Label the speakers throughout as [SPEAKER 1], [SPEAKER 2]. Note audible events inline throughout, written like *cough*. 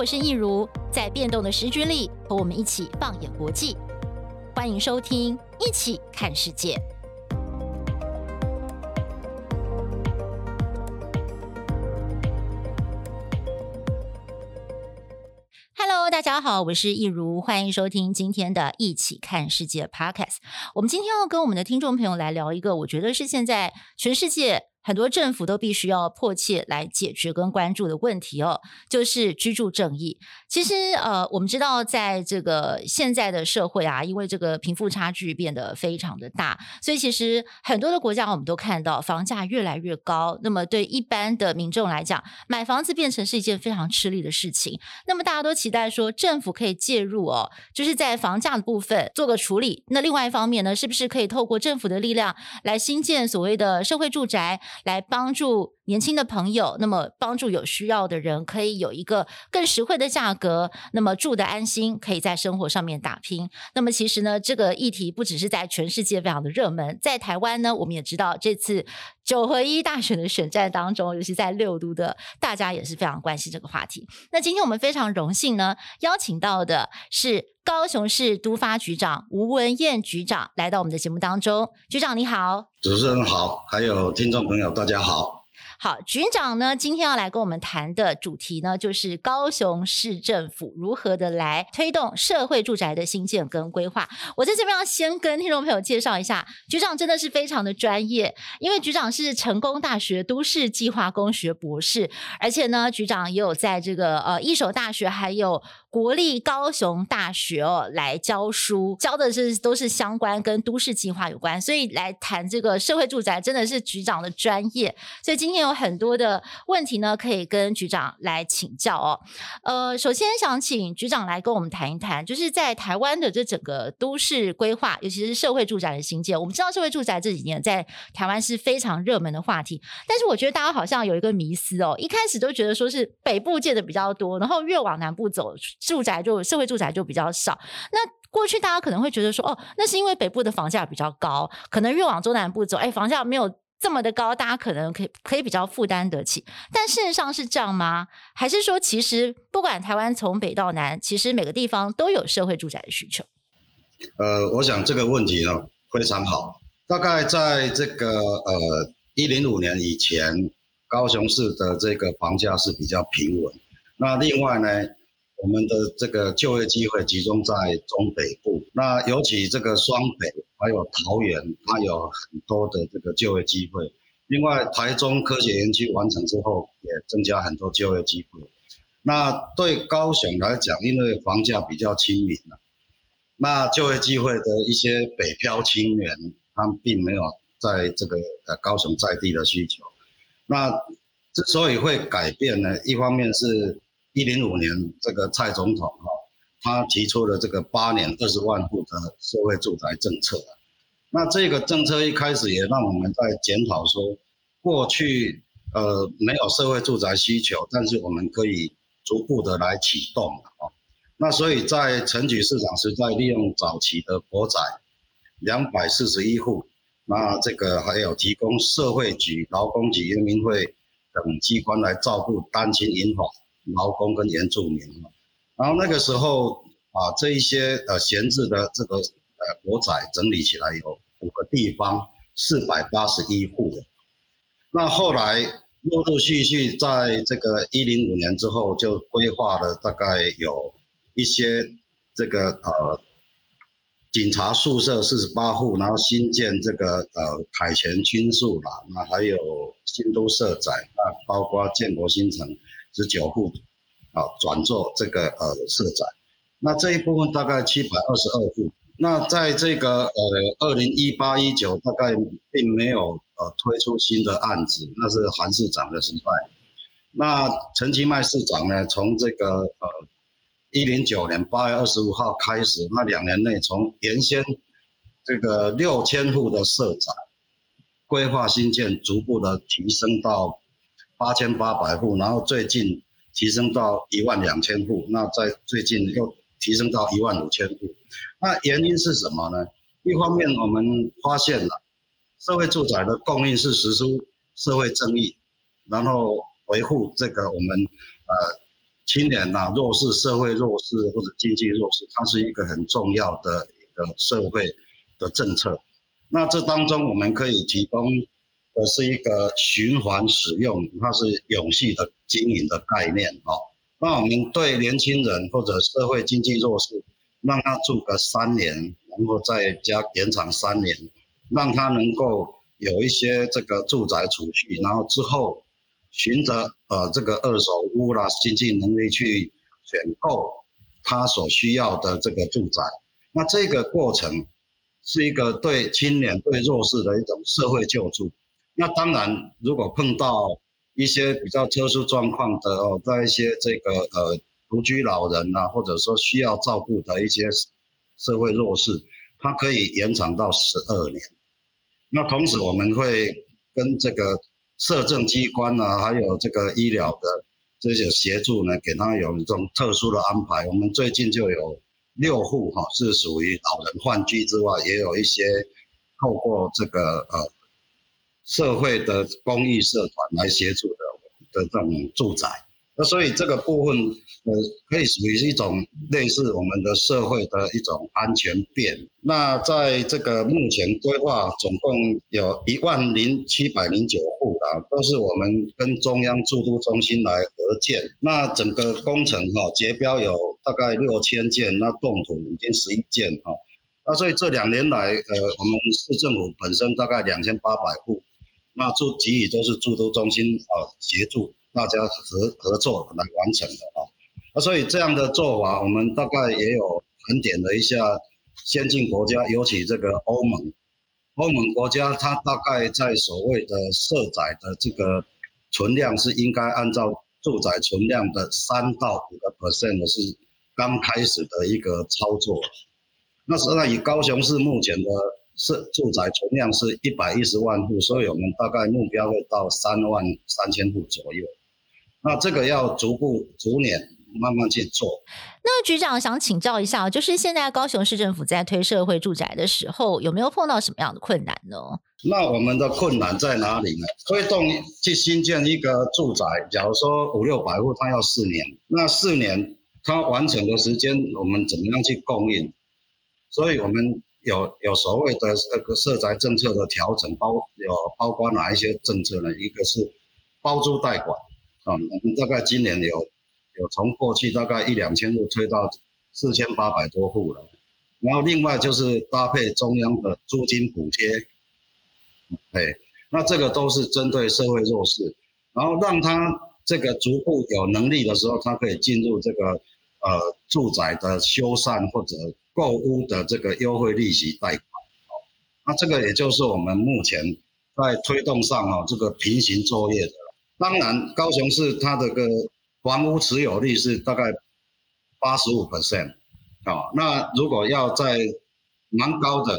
[SPEAKER 1] 我是益如，在变动的时局里，和我们一起放眼国际。欢迎收听《一起看世界》。Hello，大家好，我是益如，欢迎收听今天的《一起看世界》Podcast。我们今天要跟我们的听众朋友来聊一个，我觉得是现在全世界。很多政府都必须要迫切来解决跟关注的问题哦，就是居住正义。其实呃，我们知道在这个现在的社会啊，因为这个贫富差距变得非常的大，所以其实很多的国家我们都看到房价越来越高。那么对一般的民众来讲，买房子变成是一件非常吃力的事情。那么大家都期待说政府可以介入哦，就是在房价的部分做个处理。那另外一方面呢，是不是可以透过政府的力量来兴建所谓的社会住宅？来帮助年轻的朋友，那么帮助有需要的人，可以有一个更实惠的价格，格那么住得安心，可以在生活上面打拼。那么其实呢，这个议题不只是在全世界非常的热门，在台湾呢，我们也知道这次九合一大选的选战当中，尤其在六都的，大家也是非常关心这个话题。那今天我们非常荣幸呢，邀请到的是高雄市都发局长吴文彦局长来到我们的节目当中。局长你好。
[SPEAKER 2] 主持人好，还有听众朋友，大家好。
[SPEAKER 1] 好，局长呢，今天要来跟我们谈的主题呢，就是高雄市政府如何的来推动社会住宅的兴建跟规划。我在这边要先跟听众朋友介绍一下，局长真的是非常的专业，因为局长是成功大学都市计划工学博士，而且呢，局长也有在这个呃一所大学还有国立高雄大学哦来教书，教的是都是相关跟都市计划有关，所以来谈这个社会住宅真的是局长的专业。所以今天有。很多的问题呢，可以跟局长来请教哦。呃，首先想请局长来跟我们谈一谈，就是在台湾的这整个都市规划，尤其是社会住宅的兴建。我们知道社会住宅这几年在台湾是非常热门的话题，但是我觉得大家好像有一个迷思哦，一开始都觉得说是北部建的比较多，然后越往南部走，住宅就社会住宅就比较少。那过去大家可能会觉得说，哦，那是因为北部的房价比较高，可能越往中南部走，哎，房价没有。这么的高，大家可能可以可以比较负担得起，但事实上是这样吗？还是说，其实不管台湾从北到南，其实每个地方都有社会住宅的需求？
[SPEAKER 2] 呃，我想这个问题呢非常好。大概在这个呃一零五年以前，高雄市的这个房价是比较平稳。那另外呢，我们的这个就业机会集中在中北部，那尤其这个双北。还有桃园，它有很多的这个就业机会。另外，台中科学园区完成之后，也增加很多就业机会。那对高雄来讲，因为房价比较亲民了，那就业机会的一些北漂青年，他们并没有在这个呃高雄在地的需求。那之所以会改变呢，一方面是一零五年这个蔡总统哈。他提出了这个八年二十万户的社会住宅政策，那这个政策一开始也让我们在检讨说，过去呃没有社会住宅需求，但是我们可以逐步的来启动啊。那所以在城举市场是在，利用早期的国宅两百四十一户，那这个还有提供社会局、劳工局、人民会等机关来照顾单亲、银发、劳工跟原住民。然后那个时候啊，这一些呃闲置的这个呃国宅整理起来有五个地方四百八十一户，那后来陆陆续续在这个一零五年之后就规划了大概有一些这个呃警察宿舍四十八户，然后新建这个呃凯旋军宿啦，那还有新都社宅，那包括建国新城十九户。啊，转做这个呃社宅，那这一部分大概七百二十二户。那在这个呃二零一八一九大概并没有呃推出新的案子，那是韩市长的时代。那陈其迈市长呢，从这个呃一零九年八月二十五号开始，那两年内从原先这个六千户的社宅规划新建，逐步的提升到八千八百户，然后最近。提升到一万两千户，那在最近又提升到一万五千户，那原因是什么呢？一方面我们发现了社会住宅的供应是实施社会正义，然后维护这个我们呃青年呐、啊、弱势、社会弱势或者经济弱势，它是一个很重要的一个社会的政策。那这当中我们可以提供而是一个循环使用，它是永续的经营的概念哦。那我们对年轻人或者社会经济弱势，让他住个三年，然后再加延长三年，让他能够有一些这个住宅储蓄，然后之后循着呃这个二手屋啦，经济能力去选购他所需要的这个住宅。那这个过程是一个对青年、对弱势的一种社会救助。那当然，如果碰到一些比较特殊状况的哦，在一些这个呃独居老人啊，或者说需要照顾的一些社会弱势，它可以延长到十二年。那同时我们会跟这个社政机关啊，还有这个医疗的这些协助呢，给他有一种特殊的安排。我们最近就有六户哈，是属于老人换居之外，也有一些透过这个呃。社会的公益社团来协助的的这种住宅，那所以这个部分呃可以属于一种类似我们的社会的一种安全变。那在这个目前规划总共有一万零七百零九户啊，都是我们跟中央住都中心来合建。那整个工程哈结标有大概六千件，那动土已经十一件哈。那所以这两年来呃我们市政府本身大概两千八百户。那住给予都是住都中心啊协助大家合合作来完成的啊，那所以这样的做法，我们大概也有盘点了一下先进国家，尤其这个欧盟，欧盟国家它大概在所谓的社宅的这个存量是应该按照住宅存量的三到五个 percent 是刚开始的一个操作，那实际上以高雄市目前的。是住宅存量是一百一十万户，所以我们大概目标会到三万三千户左右。那这个要逐步、逐年慢慢去做。
[SPEAKER 1] 那局长想请教一下，就是现在高雄市政府在推社会住宅的时候，有没有碰到什么样的困难呢？
[SPEAKER 2] 那我们的困难在哪里呢？推动去新建一个住宅，假如说五六百户，它要四年，那四年它完成的时间，我们怎么样去供应？所以我们。有有所谓的这个社宅政策的调整，包有包括哪一些政策呢？一个是包租代管啊，我们大概今年有有从过去大概一两千户推到四千八百多户了，然后另外就是搭配中央的租金补贴，哎，那这个都是针对社会弱势，然后让他这个逐步有能力的时候，他可以进入这个呃住宅的修缮或者。购屋的这个优惠利息贷款，哦，那这个也就是我们目前在推动上哦，这个平行作业的。当然，高雄市它的个房屋持有率是大概八十五 percent，啊，那如果要在蛮高的，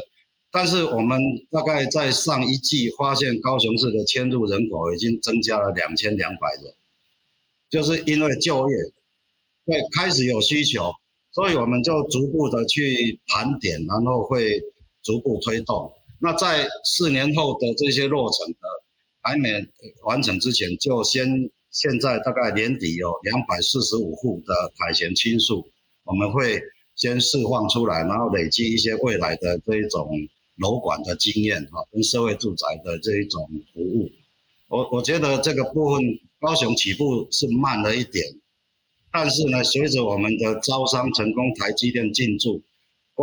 [SPEAKER 2] 但是我们大概在上一季发现高雄市的迁入人口已经增加了两千两百人，就是因为就业，对，开始有需求。所以我们就逐步的去盘点，然后会逐步推动。那在四年后的这些落成的还没完成之前，就先现在大概年底有两百四十五户的凯旋青树，我们会先释放出来，然后累积一些未来的这一种楼管的经验哈，跟社会住宅的这一种服务。我我觉得这个部分高雄起步是慢了一点。但是呢，随着我们的招商成功，台积电进驻。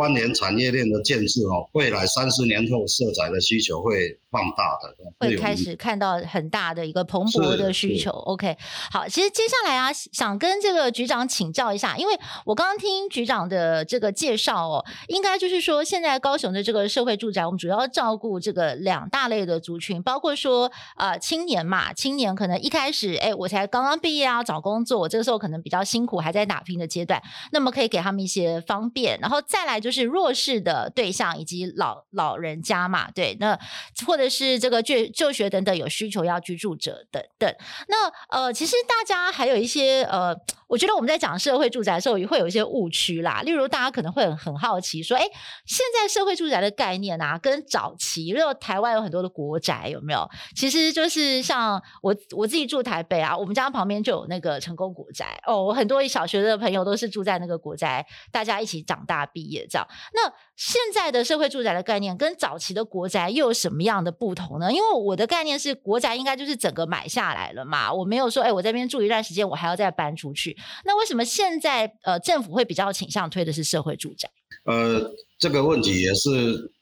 [SPEAKER 2] 关联产业链的建设哦，未来三四年后，色彩的需求会放大的，
[SPEAKER 1] 会开始看到很大的一个蓬勃的需求。OK，好，其实接下来啊，想跟这个局长请教一下，因为我刚刚听局长的这个介绍哦，应该就是说，现在高雄的这个社会住宅，我们主要照顾这个两大类的族群，包括说呃青年嘛，青年可能一开始哎，我才刚刚毕业啊，找工作，我这个时候可能比较辛苦，还在打拼的阶段，那么可以给他们一些方便，然后再来。就是是弱势的对象以及老老人家嘛，对，那或者是这个就就学等等有需求要居住者等等。那呃，其实大家还有一些呃，我觉得我们在讲社会住宅的时候，也会有一些误区啦。例如，大家可能会很很好奇，说：“哎，现在社会住宅的概念啊，跟早期，因为台湾有很多的国宅，有没有？其实就是像我我自己住台北啊，我们家旁边就有那个成功国宅哦。我很多小学的朋友都是住在那个国宅，大家一起长大毕业这样。那现在的社会住宅的概念跟早期的国宅又有什么样的不同呢？因为我的概念是，国宅应该就是整个买下来了嘛，我没有说，哎，我在这边住一段时间，我还要再搬出去。那为什么现在呃政府会比较倾向推的是社会住宅？
[SPEAKER 2] 呃，这个问题也是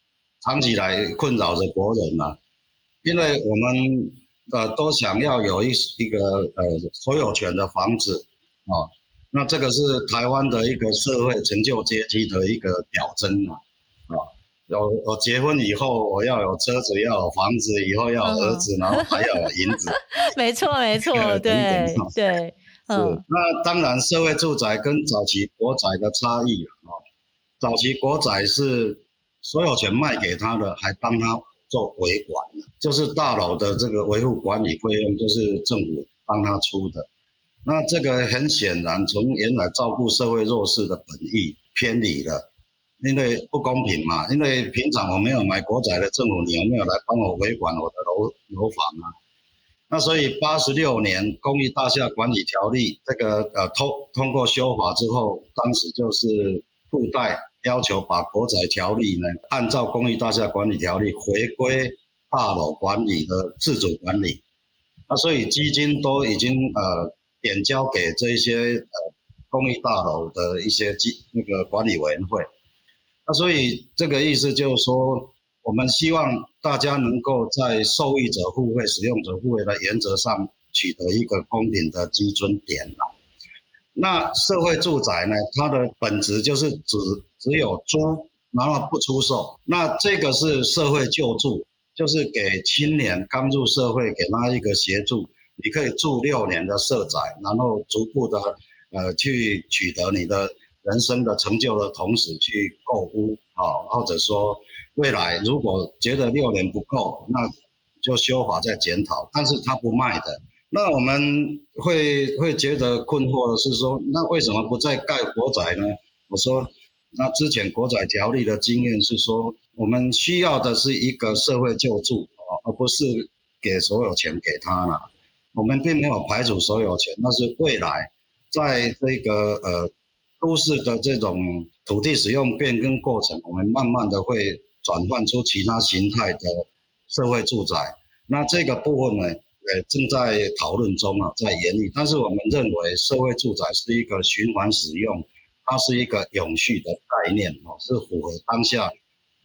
[SPEAKER 2] 长期来困扰着国人嘛，因为我们呃都想要有一一个呃所有权的房子啊、哦，那这个是台湾的一个社会成就阶级的一个表征嘛，啊、哦，有我结婚以后我要有车子，要有房子，以后要有儿子，嗯、然后还要有银子，
[SPEAKER 1] 没 *laughs* 错没错，对 *laughs* 对。
[SPEAKER 2] 是，那当然，社会住宅跟早期国宅的差异啊，早期国宅是所有权卖给他的，还帮他做维管，就是大楼的这个维护管理费用就是政府帮他出的。那这个很显然，从原来照顾社会弱势的本意偏离了，因为不公平嘛。因为平常我没有买国宅的政府，你有没有来帮我维管我的楼楼房啊？那所以八十六年《公益大厦管理条例》这个呃通通过修法之后，当时就是附带要求把国宅条例呢，按照《公益大厦管理条例》回归大楼管理的自主管理。那所以基金都已经呃点交给这些呃公益大楼的一些基那个管理委员会。那所以这个意思就是说。我们希望大家能够在受益者付费、使用者付费的原则上取得一个公平的基准点。那社会住宅呢？它的本质就是只只有租，然后不出售。那这个是社会救助，就是给青年刚入社会，给他一个协助。你可以住六年的社宅，然后逐步的呃去取得你的人生的成就的同时去购屋啊，或者说。未来如果觉得六年不够，那就修法再检讨。但是他不卖的，那我们会会觉得困惑的是说，那为什么不再盖国宅呢？我说，那之前国宅条例的经验是说，我们需要的是一个社会救助啊，而不是给所有权给他了。我们并没有排除所有权，那是未来在这个呃都市的这种土地使用变更过程，我们慢慢的会。转换出其他形态的社会住宅，那这个部分呢，呃，正在讨论中啊，在研议。但是我们认为，社会住宅是一个循环使用，它是一个永续的概念哦，是符合当下。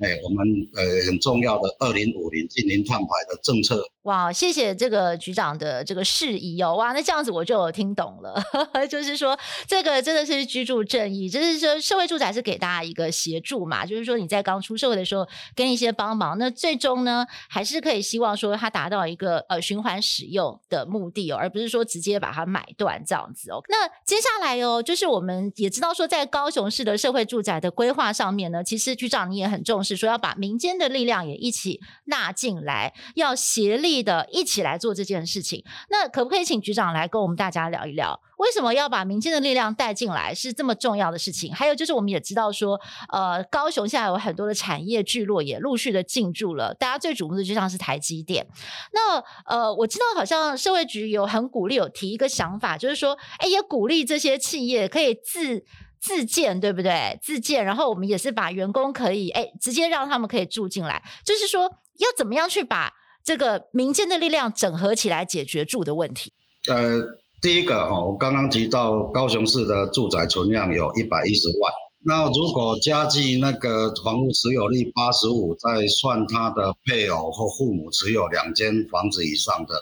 [SPEAKER 2] 哎，我们呃很重要的二零五零净零碳排的政策。
[SPEAKER 1] 哇，谢谢这个局长的这个释疑哦。哇，那这样子我就听懂了，*laughs* 就是说这个真的是居住正义，就是说社会住宅是给大家一个协助嘛，就是说你在刚出社会的时候跟一些帮忙，那最终呢还是可以希望说它达到一个呃循环使用的目的哦，而不是说直接把它买断这样子哦。那接下来哦，就是我们也知道说在高雄市的社会住宅的规划上面呢，其实局长你也很重视。是说要把民间的力量也一起纳进来，要协力的一起来做这件事情。那可不可以请局长来跟我们大家聊一聊，为什么要把民间的力量带进来是这么重要的事情？还有就是我们也知道说，呃，高雄现在有很多的产业聚落也陆续的进驻了，大家最瞩目的就像是台积电。那呃，我知道好像社会局有很鼓励，有提一个想法，就是说，哎，也鼓励这些企业可以自。自建对不对？自建，然后我们也是把员工可以哎，直接让他们可以住进来，就是说要怎么样去把这个民间的力量整合起来解决住的问题。
[SPEAKER 2] 呃，第一个哈，我刚刚提到高雄市的住宅存量有一百一十万，那如果加计那个房屋持有率八十五，再算他的配偶或父母持有两间房子以上的。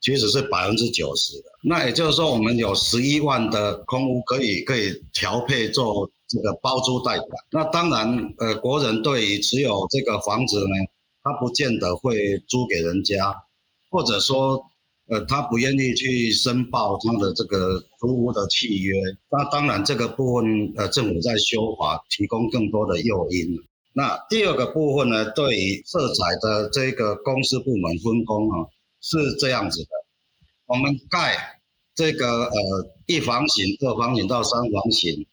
[SPEAKER 2] 其实是百分之九十的，那也就是说，我们有十一万的空屋可以可以调配做这个包租代管。那当然，呃，国人对于持有这个房子呢，他不见得会租给人家，或者说，呃，他不愿意去申报他的这个租屋的契约。那当然，这个部分呃，政府在修法，提供更多的诱因。那第二个部分呢，对于色彩的这个公司部门分工啊。是这样子的，我们盖这个呃一房型、二房型到三房型，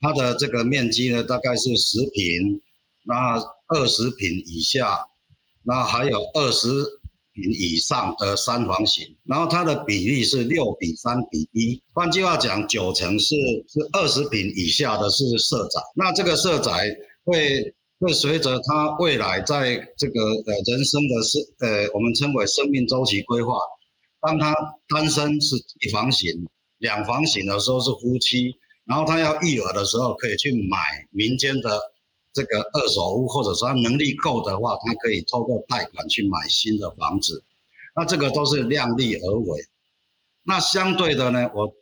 [SPEAKER 2] 它的这个面积呢大概是十平，那二十平以下，那还有二十平以上的三房型，然后它的比例是六比三比一，换句话讲，九成是是二十平以下的是社宅，那这个社宅会会随着他未来在这个呃人生的生呃我们称为生命周期规划。当他单身是一房型，两房型的时候是夫妻，然后他要育儿的时候可以去买民间的这个二手屋，或者说他能力够的话，他可以透过贷款去买新的房子。那这个都是量力而为。那相对的呢，我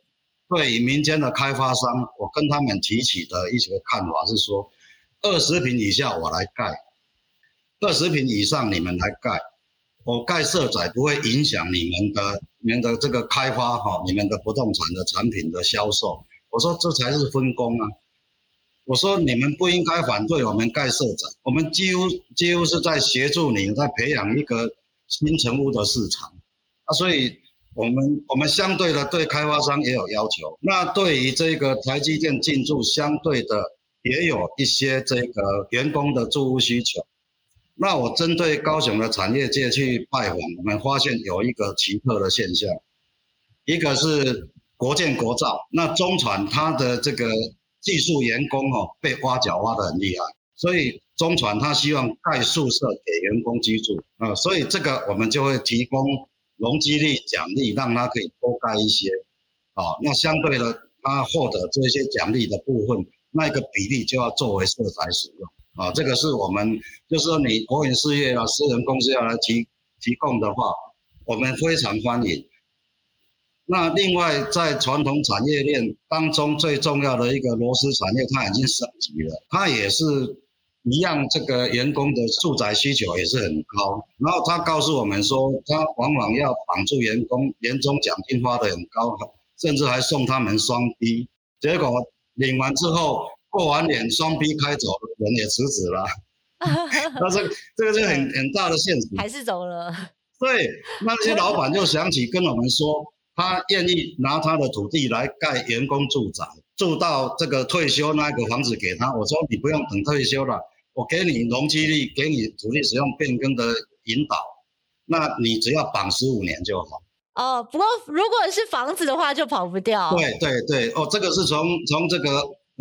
[SPEAKER 2] 对于民间的开发商，我跟他们提起的一些看法是说，二十平以下我来盖，二十平以上你们来盖。我盖社宅不会影响你们的、你们的这个开发哈，你们的不动产的产品的销售。我说这才是分工啊！我说你们不应该反对我们盖社宅，我们几乎几乎是在协助你在培养一个新成屋的市场啊，所以我们我们相对的对开发商也有要求。那对于这个台积电进驻，相对的也有一些这个员工的住屋需求。那我针对高雄的产业界去拜访，我们发现有一个奇特的现象，一个是国建国造，那中传它的这个技术员工哦被挖角挖得很厉害，所以中传他希望盖宿舍给员工居住啊，所以这个我们就会提供容积率奖励，让他可以多盖一些，啊，那相对的他获得这些奖励的部分，那个比例就要作为社宅使用。啊，这个是我们，就是说你国营事业啊，私人公司要来提提供的话，我们非常欢迎。那另外在传统产业链当中最重要的一个螺丝产业，它已经升级了，它也是一样，这个员工的住宅需求也是很高。然后他告诉我们说，他往往要绑住员工，年终奖金发得很高，甚至还送他们双 B，结果领完之后。过完年双逼开走，人也辞职了。*laughs* 那这个这个是很很大的现实，
[SPEAKER 1] 还是走了。
[SPEAKER 2] 对，那些老板就想起跟我们说，他愿意拿他的土地来盖员工住宅，住到这个退休那个房子给他。我说你不用等退休了，我给你容积率，给你土地使用变更的引导，那你只要绑十五年就好。
[SPEAKER 1] 哦，不过如果是房子的话，就跑不掉。
[SPEAKER 2] 对对对，哦，这个是从从这个。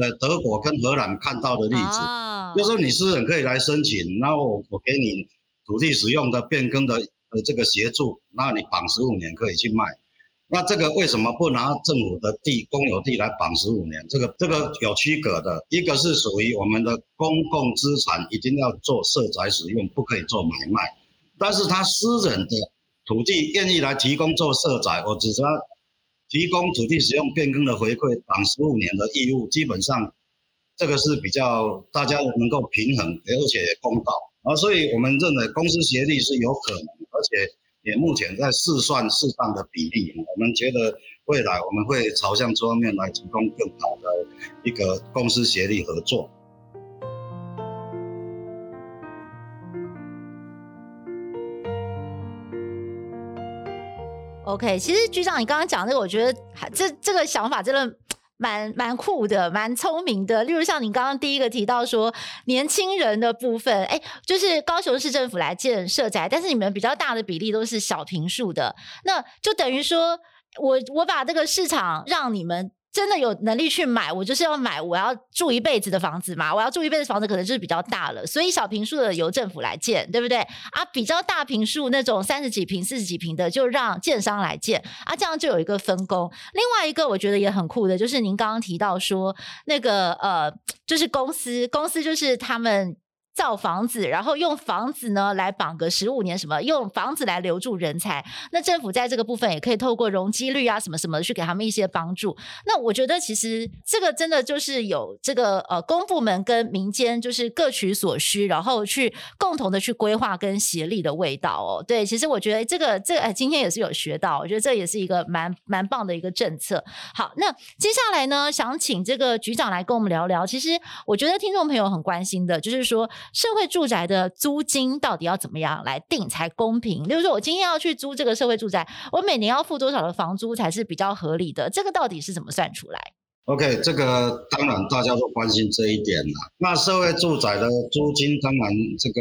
[SPEAKER 2] 呃，德国跟荷兰看到的例子，啊、就是说你私人可以来申请，然后我我给你土地使用的变更的呃这个协助，那你绑十五年可以去卖。那这个为什么不拿政府的地公有地来绑十五年？这个这个有区隔的，一个是属于我们的公共资产，一定要做社宅使用，不可以做买卖。但是他私人的土地愿意来提供做社宅，我只说。提供土地使用变更的回馈，绑十五年的义务，基本上这个是比较大家能够平衡，而且公道啊，所以我们认为公私协力是有可能，而且也目前在试算适当的比例，我们觉得未来我们会朝向这方面来提供更好的一个公私协力合作。
[SPEAKER 1] OK，其实局长，你刚刚讲这个，我觉得这这个想法真的蛮蛮酷的，蛮聪明的。例如像你刚刚第一个提到说，年轻人的部分，哎，就是高雄市政府来建设宅，但是你们比较大的比例都是小平数的，那就等于说我我把这个市场让你们。真的有能力去买，我就是要买，我要住一辈子的房子嘛。我要住一辈子房子，可能就是比较大了，所以小平数的由政府来建，对不对？啊，比较大平数那种三十几平、四十几平的，就让建商来建啊，这样就有一个分工。另外一个我觉得也很酷的，就是您刚刚提到说那个呃，就是公司，公司就是他们。造房子，然后用房子呢来绑个十五年，什么用房子来留住人才？那政府在这个部分也可以透过容积率啊，什么什么去给他们一些帮助。那我觉得其实这个真的就是有这个呃公部门跟民间就是各取所需，然后去共同的去规划跟协力的味道哦。对，其实我觉得这个这个哎，今天也是有学到，我觉得这也是一个蛮蛮棒的一个政策。好，那接下来呢，想请这个局长来跟我们聊聊。其实我觉得听众朋友很关心的就是说。社会住宅的租金到底要怎么样来定才公平？例如说，我今天要去租这个社会住宅，我每年要付多少的房租才是比较合理的？这个到底是怎么算出来
[SPEAKER 2] ？OK，这个当然大家都关心这一点了。那社会住宅的租金，当然这个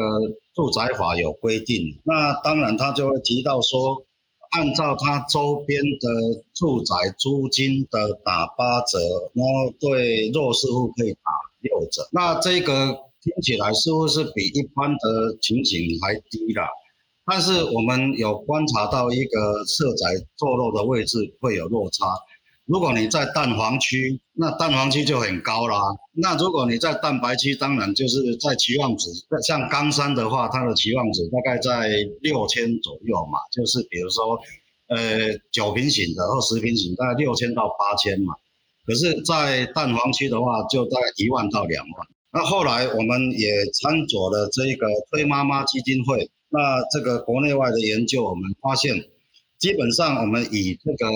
[SPEAKER 2] 住宅法有规定，那当然他就会提到说。按照它周边的住宅租金的打八折，然后对弱势户可以打六折。那这个听起来似乎是比一般的情形还低啦。但是我们有观察到一个社宅坐落的位置会有落差。如果你在蛋黄区，那蛋黄区就很高啦。那如果你在蛋白区，当然就是在期望值，像冈山的话，它的期望值大概在六千左右嘛。就是比如说，呃，九平型的或十平型，大概六千到八千嘛。可是，在蛋黄区的话，就大概一万到两万。那后来我们也参佐了这个推妈妈基金会，那这个国内外的研究，我们发现，基本上我们以这个。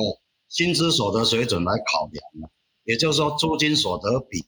[SPEAKER 2] 薪资所得水准来考量了，也就是说租金所得比，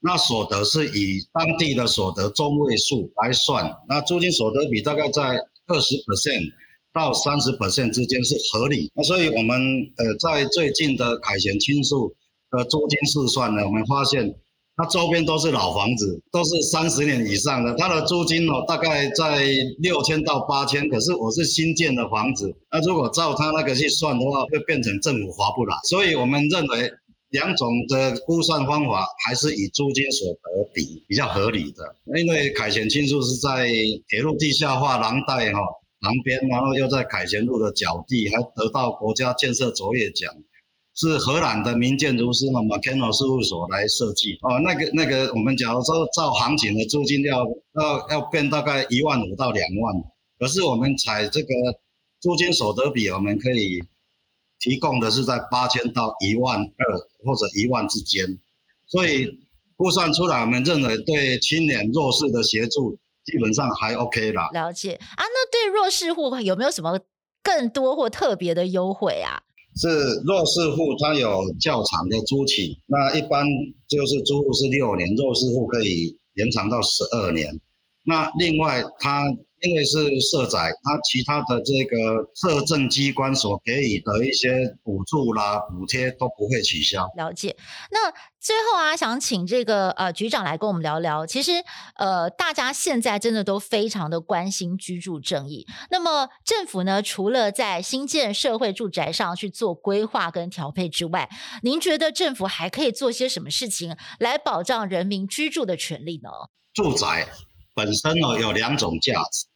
[SPEAKER 2] 那所得是以当地的所得中位数来算，那租金所得比大概在二十 percent 到三十 percent 之间是合理。那所以我们呃在最近的凯旋青树的租金试算呢，我们发现。它周边都是老房子，都是三十年以上的。它的租金哦，大概在六千到八千。可是我是新建的房子，那如果照它那个去算的话，会变成政府划不来。所以我们认为两种的估算方法还是以租金所得比比较合理的。因为凯旋青树是在铁路地下化廊带哈旁边，然后又在凯旋路的角地，还得到国家建设卓越奖。是荷兰的名建筑师嘛，McKenna 事务所来设计哦。那个那个，我们假如说照行情的租金要要要变大概一万五到两万，可是我们采这个租金所得比，我们可以提供的是在八千到一万二或者一万之间，所以估算出来，我们认为对青年弱势的协助基本上还 OK 啦。
[SPEAKER 1] 了解啊，那对弱势户有没有什么更多或特别的优惠啊？
[SPEAKER 2] 是弱势户，他有较长的租期，那一般就是租户是六年，弱势户可以延长到十二年。那另外，他因为是社宅，他其他的这个社政机关所给予的一些补助啦、补贴都不会取消。
[SPEAKER 1] 了解。那最后啊，想请这个呃局长来跟我们聊聊。其实呃，大家现在真的都非常的关心居住正义。那么政府呢，除了在新建社会住宅上去做规划跟调配之外，您觉得政府还可以做些什么事情来保障人民居住的权利呢？
[SPEAKER 2] 住宅本身呢，有两种价值，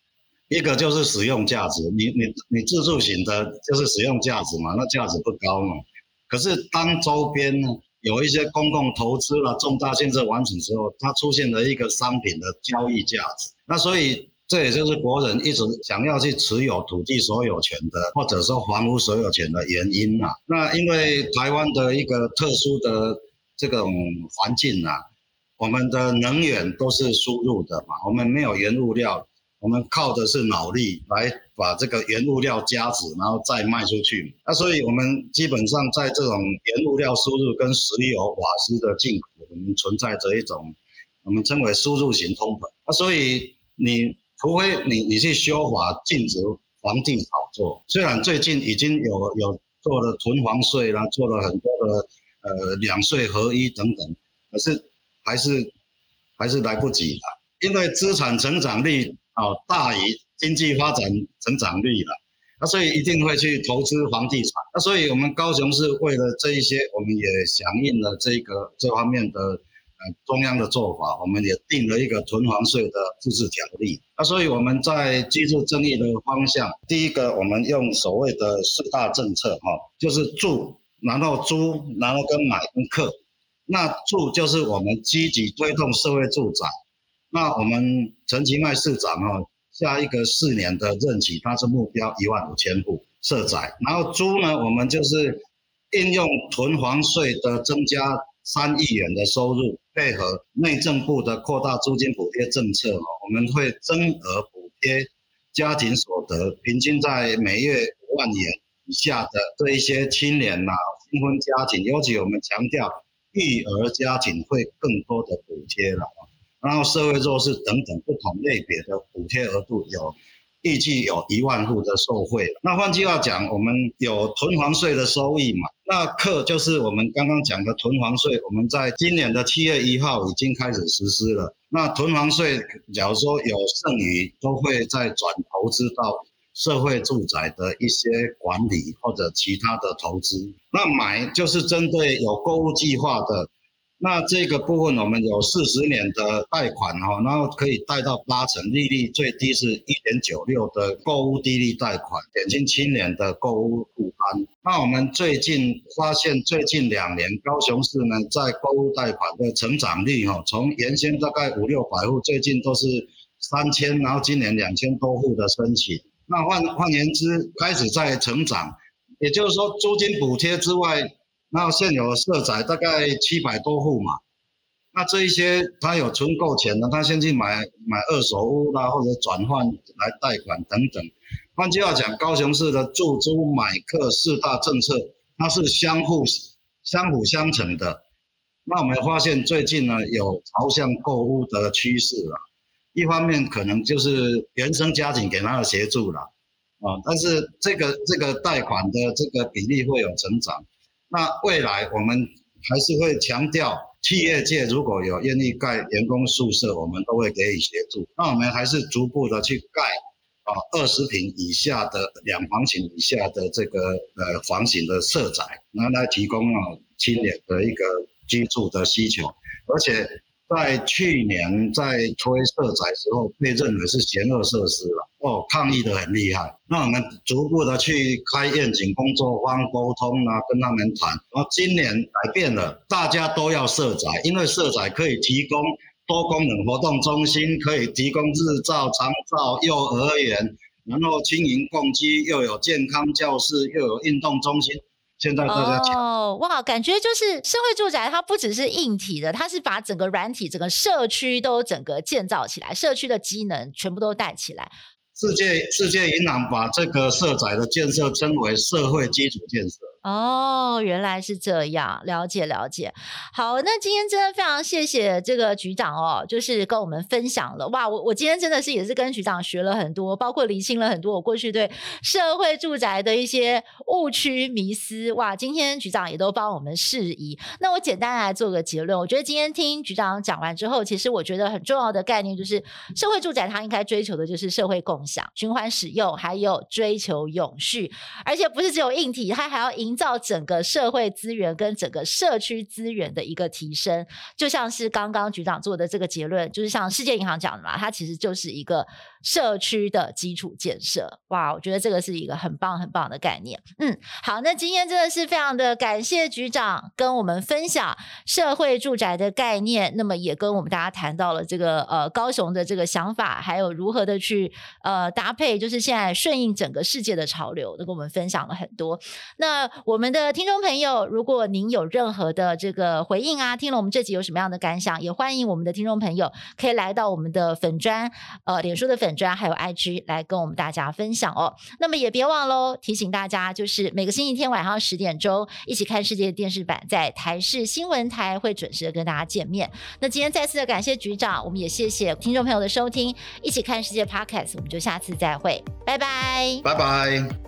[SPEAKER 2] 一个就是使用价值，你你你自住型的就是使用价值嘛，那价值不高嘛。可是当周边呢？有一些公共投资了重大建设完成之后，它出现了一个商品的交易价值。那所以这也就是国人一直想要去持有土地所有权的，或者说房屋所有权的原因啊。那因为台湾的一个特殊的这种环境啊，我们的能源都是输入的嘛，我们没有原物料。我们靠的是脑力来把这个原物料加值，然后再卖出去。那所以我们基本上在这种原物料输入跟石油、瓦斯的进口，我们存在着一种我们称为输入型通膨。那所以你除非你你去修法禁止房地炒作，虽然最近已经有有做了囤房税啦，做了很多的呃两税合一等等，可是还是还是来不及了，因为资产成长率。哦，大于经济发展成长率了，那所以一定会去投资房地产。那所以我们高雄市为了这一些，我们也响应了这个这方面的呃中央的做法，我们也定了一个囤房税的自治条例。那所以我们在居住争议的方向，第一个我们用所谓的四大政策哈，就是住，然后租，然后跟买跟客。那住就是我们积极推动社会住宅。那我们陈其迈市长哦，下一个四年的任期，他是目标一万五千户社宅，然后租呢，我们就是应用囤房税的增加三亿元的收入，配合内政部的扩大租金补贴政策哦，我们会增额补贴家庭所得，平均在每月五万元以下的这一些青年呐、新婚家庭，尤其我们强调育儿家庭会更多的补贴了。然后社会弱势等等不同类别的补贴额度有。预计有一万户的受惠。那换句话讲，我们有囤房税的收益嘛？那课就是我们刚刚讲的囤房税，我们在今年的七月一号已经开始实施了。那囤房税，假如说有剩余，都会再转投资到社会住宅的一些管理或者其他的投资。那买就是针对有购物计划的。那这个部分我们有四十年的贷款哈，然后可以贷到八成，利率最低是一点九六的购物低利贷款，减轻青年的购物负担。那我们最近发现，最近两年高雄市呢，在购物贷款的成长率哈，从原先大概五六百户，最近都是三千，然后今年两千多户的申请。那换换言之，开始在成长，也就是说租金补贴之外。那现有的社宅大概七百多户嘛，那这一些他有存够钱的，他先去买买二手屋啦，或者转换来贷款等等。换句话讲，高雄市的住租买客四大政策，它是相互相辅相成的。那我们发现最近呢，有朝向购物的趋势了。一方面可能就是原生家庭给他的协助了，啊，但是这个这个贷款的这个比例会有成长。那未来我们还是会强调，企业界如果有愿意盖员工宿舍，我们都会给予协助。那我们还是逐步的去盖啊，二十平以下的两房型以下的这个呃房型的社宅，拿来提供啊青年的一个居住的需求，而且。在去年在推社宅时候，被认为是邪恶设施了，哦，抗议得很厉害。那我们逐步的去开愿景工作坊沟通啊，跟他们谈。然后今年改变了，大家都要社宅，因为社宅可以提供多功能活动中心，可以提供日照、长照、幼儿园，然后青银共居，又有健康教室，又有运动中心。现在大家
[SPEAKER 1] 哦，哇，感觉就是社会住宅，它不只是硬体的，它是把整个软体、整个社区都整个建造起来，社区的机能全部都带起来。
[SPEAKER 2] 世界世界银行把这个社宅的建设称为社会基础建设。
[SPEAKER 1] 哦，原来是这样，了解了解。好，那今天真的非常谢谢这个局长哦，就是跟我们分享了。哇，我我今天真的是也是跟局长学了很多，包括厘清了很多我过去对社会住宅的一些误区迷思。哇，今天局长也都帮我们释疑。那我简单来做个结论，我觉得今天听局长讲完之后，其实我觉得很重要的概念就是，社会住宅它应该追求的就是社会共享、循环使用，还有追求永续，而且不是只有硬体，它还要营造整个社会资源跟整个社区资源的一个提升，就像是刚刚局长做的这个结论，就是像世界银行讲的嘛，它其实就是一个社区的基础建设。哇，我觉得这个是一个很棒很棒的概念。嗯，好，那今天真的是非常的感谢局长跟我们分享社会住宅的概念，那么也跟我们大家谈到了这个呃高雄的这个想法，还有如何的去呃搭配，就是现在顺应整个世界的潮流，都跟我们分享了很多。那我们的听众朋友，如果您有任何的这个回应啊，听了我们这集有什么样的感想，也欢迎我们的听众朋友可以来到我们的粉专，呃，脸书的粉专还有 IG 来跟我们大家分享哦。那么也别忘喽，提醒大家，就是每个星期天晚上十点钟，一起看世界电视版在台视新闻台会准时的跟大家见面。那今天再次的感谢局长，我们也谢谢听众朋友的收听，一起看世界 Podcast，我们就下次再会，拜拜，
[SPEAKER 2] 拜拜。